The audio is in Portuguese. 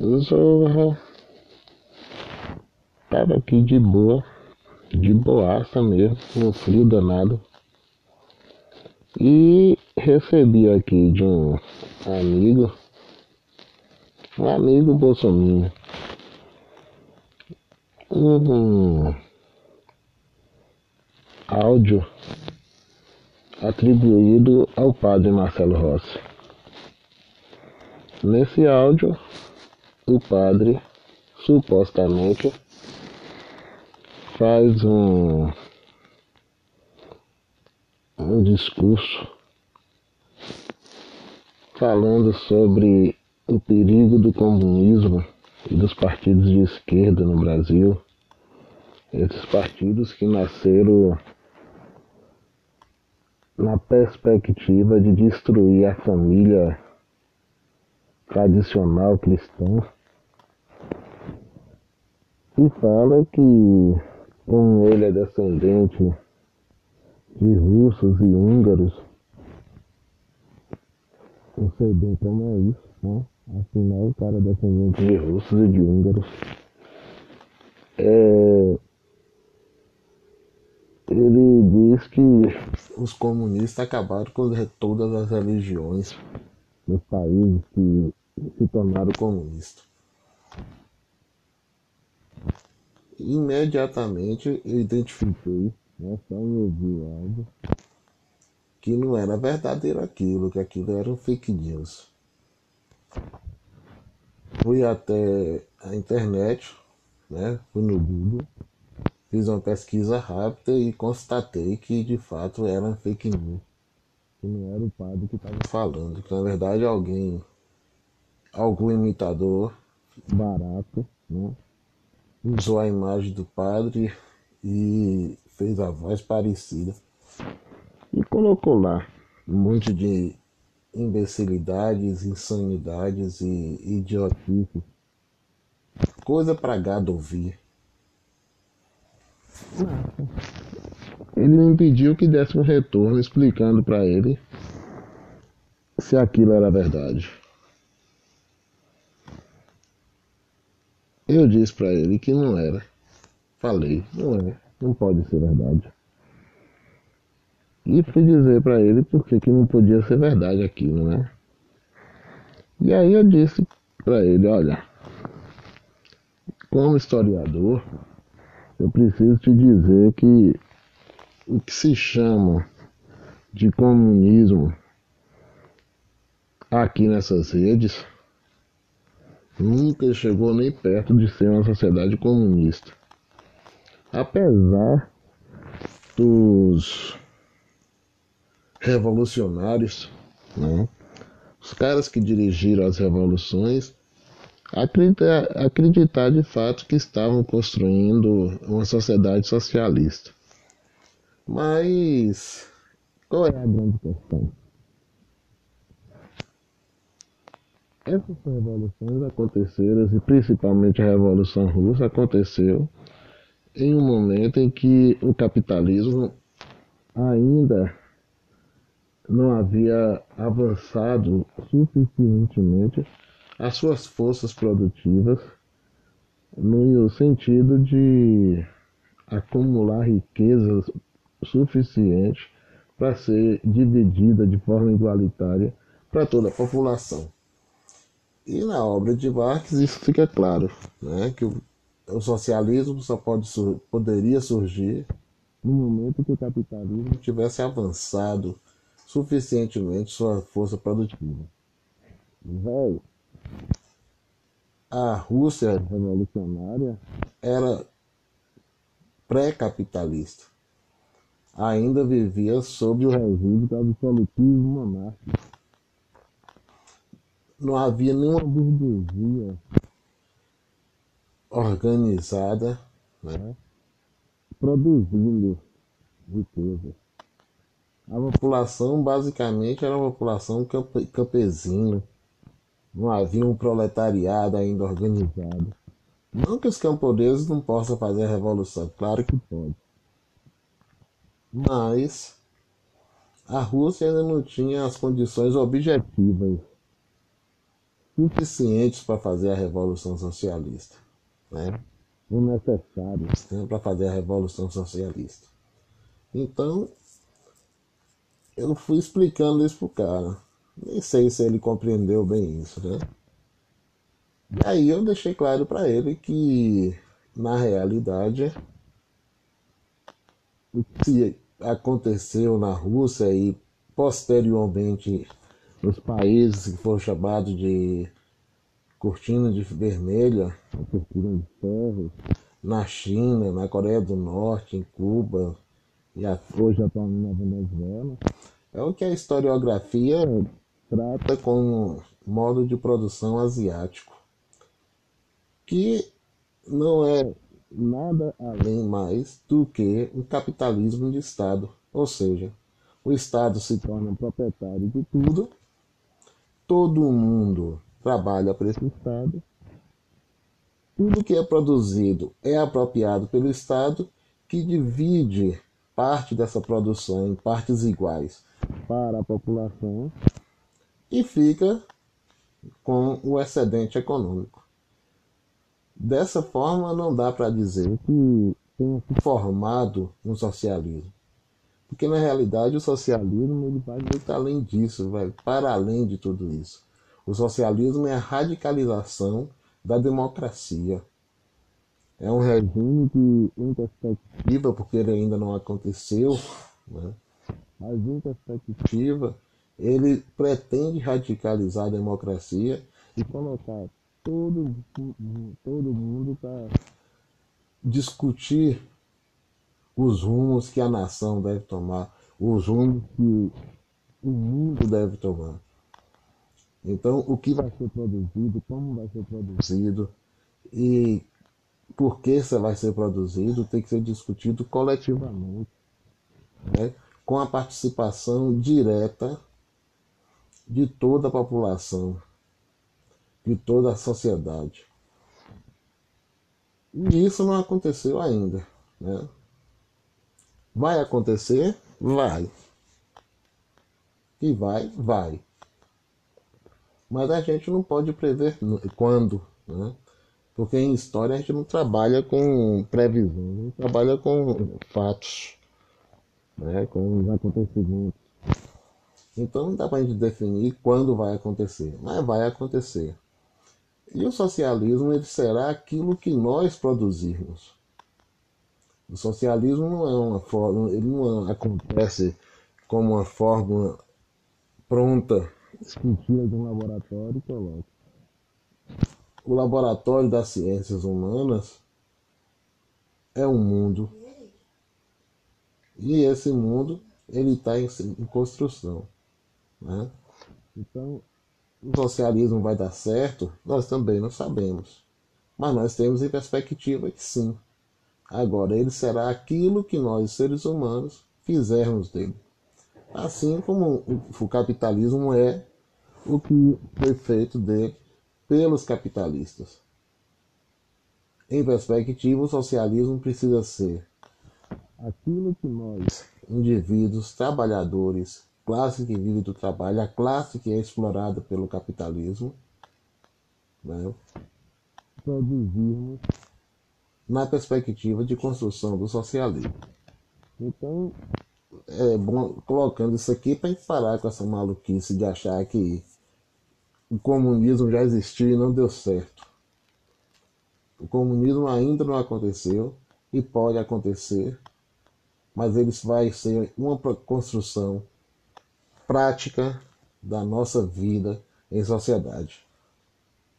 Zorra. Tava aqui de boa, de boaça mesmo, no frio danado. E recebi aqui de um amigo, um amigo bolsominion, um áudio atribuído ao padre Marcelo Rossi. Nesse áudio, o padre supostamente faz um, um discurso falando sobre o perigo do comunismo e dos partidos de esquerda no Brasil. Esses partidos que nasceram na perspectiva de destruir a família tradicional cristã e fala que como ele é descendente de russos e húngaros, não sei bem como é isso, né? Afinal o cara é descendente de russos e de húngaros. É... Ele diz que os comunistas acabaram com todas as religiões nos países que se tornaram comunistas. Imediatamente eu identifiquei, né, algo, que não era verdadeiro aquilo, que aquilo era um fake news. Fui até a internet, né, fui no Google, fiz uma pesquisa rápida e constatei que de fato era um fake news. Que não era o padre que estava falando, que na verdade alguém, algum imitador barato, né, usou a imagem do padre e fez a voz parecida. E colocou lá um monte de imbecilidades, insanidades e idiotices. Coisa para gado ouvir. Ele me pediu que desse um retorno explicando para ele se aquilo era verdade. Eu disse para ele que não era. Falei, não é, não pode ser verdade. E fui dizer para ele porque que não podia ser verdade aquilo, né? E aí eu disse para ele, olha, como historiador, eu preciso te dizer que o que se chama de comunismo aqui nessas redes nunca chegou nem perto de ser uma sociedade comunista. Apesar dos revolucionários, né? os caras que dirigiram as revoluções, acreditar, acreditar de fato que estavam construindo uma sociedade socialista. Mas qual é a grande questão? Essas revoluções aconteceram, e principalmente a Revolução Russa aconteceu em um momento em que o capitalismo ainda não havia avançado suficientemente as suas forças produtivas no sentido de acumular riquezas suficiente para ser dividida de forma igualitária para toda a população. E na obra de Marx isso fica claro, né, que o, socialismo só pode, poderia surgir no momento que o capitalismo tivesse avançado suficientemente sua força produtiva. Velho, a Rússia revolucionária era pré-capitalista. Ainda vivia sob o regime do absolutismo monárquico não havia nenhuma burguesia organizada né, produzindo riqueza. A população basicamente era uma população campesina. Não havia um proletariado ainda organizado. Não que os camponeses não possam fazer a revolução, claro que pode. Mas a Rússia ainda não tinha as condições objetivas suficientes para fazer a revolução socialista, né? O necessários para fazer a revolução socialista. Então, eu fui explicando isso pro cara. Nem sei se ele compreendeu bem isso, né? E aí eu deixei claro para ele que, na realidade, o que aconteceu na Rússia e posteriormente nos países que foram chamados de cortina de vermelha, cortina de ferro, na China, na Coreia do Norte, em Cuba. E hoje atualmente na Venezuela, é o que a historiografia trata como modo de produção asiático, que não é nada além mais do que um capitalismo de Estado, ou seja, o Estado se torna proprietário de tudo, todo mundo trabalha para esse Estado, tudo que é produzido é apropriado pelo Estado, que divide parte dessa produção em partes iguais para a população e fica com o excedente econômico. Dessa forma, não dá para dizer que tenha se formado um socialismo. Porque na realidade o socialismo ele vai muito além disso, vai para além de tudo isso. O socialismo é a radicalização da democracia. É um regime que, em perspectiva, porque ele ainda não aconteceu, né? mas em perspectiva, ele pretende radicalizar a democracia e colocar todo, todo mundo para discutir os rumos que a nação deve tomar, os rumos que o mundo deve tomar. Então, o que vai ser produzido, como vai ser produzido e por que isso vai ser produzido tem que ser discutido coletivamente, né? com a participação direta de toda a população de toda a sociedade. E isso não aconteceu ainda. Né? Vai acontecer? Vai. E vai? Vai. Mas a gente não pode prever quando, né? Porque em história a gente não trabalha com previsão, gente trabalha com fatos, né? com os acontecimentos. Então não dá para a gente definir quando vai acontecer, mas vai acontecer. E o socialismo ele será aquilo que nós produzirmos. O socialismo não é uma forma, ele não acontece como uma fórmula pronta, esculpida de um laboratório e coloca. O laboratório das ciências humanas é um mundo. E esse mundo ele está em, em, construção. Né? Então o socialismo vai dar certo, nós também não sabemos. Mas nós temos em perspectiva que sim. Agora, ele será aquilo que nós, seres humanos, fizermos dele. Assim como o capitalismo é o que foi feito dele pelos capitalistas. Em perspectiva, o socialismo precisa ser aquilo que nós, indivíduos, trabalhadores, classe que vive do trabalho, a classe que é explorada pelo capitalismo, né? produzirmos na perspectiva de construção do socialismo. Então, é bom colocando isso aqui para parar com essa maluquice de achar que o comunismo já existiu e não deu certo. O comunismo ainda não aconteceu e pode acontecer, mas ele vai ser uma construção prática da nossa vida em sociedade.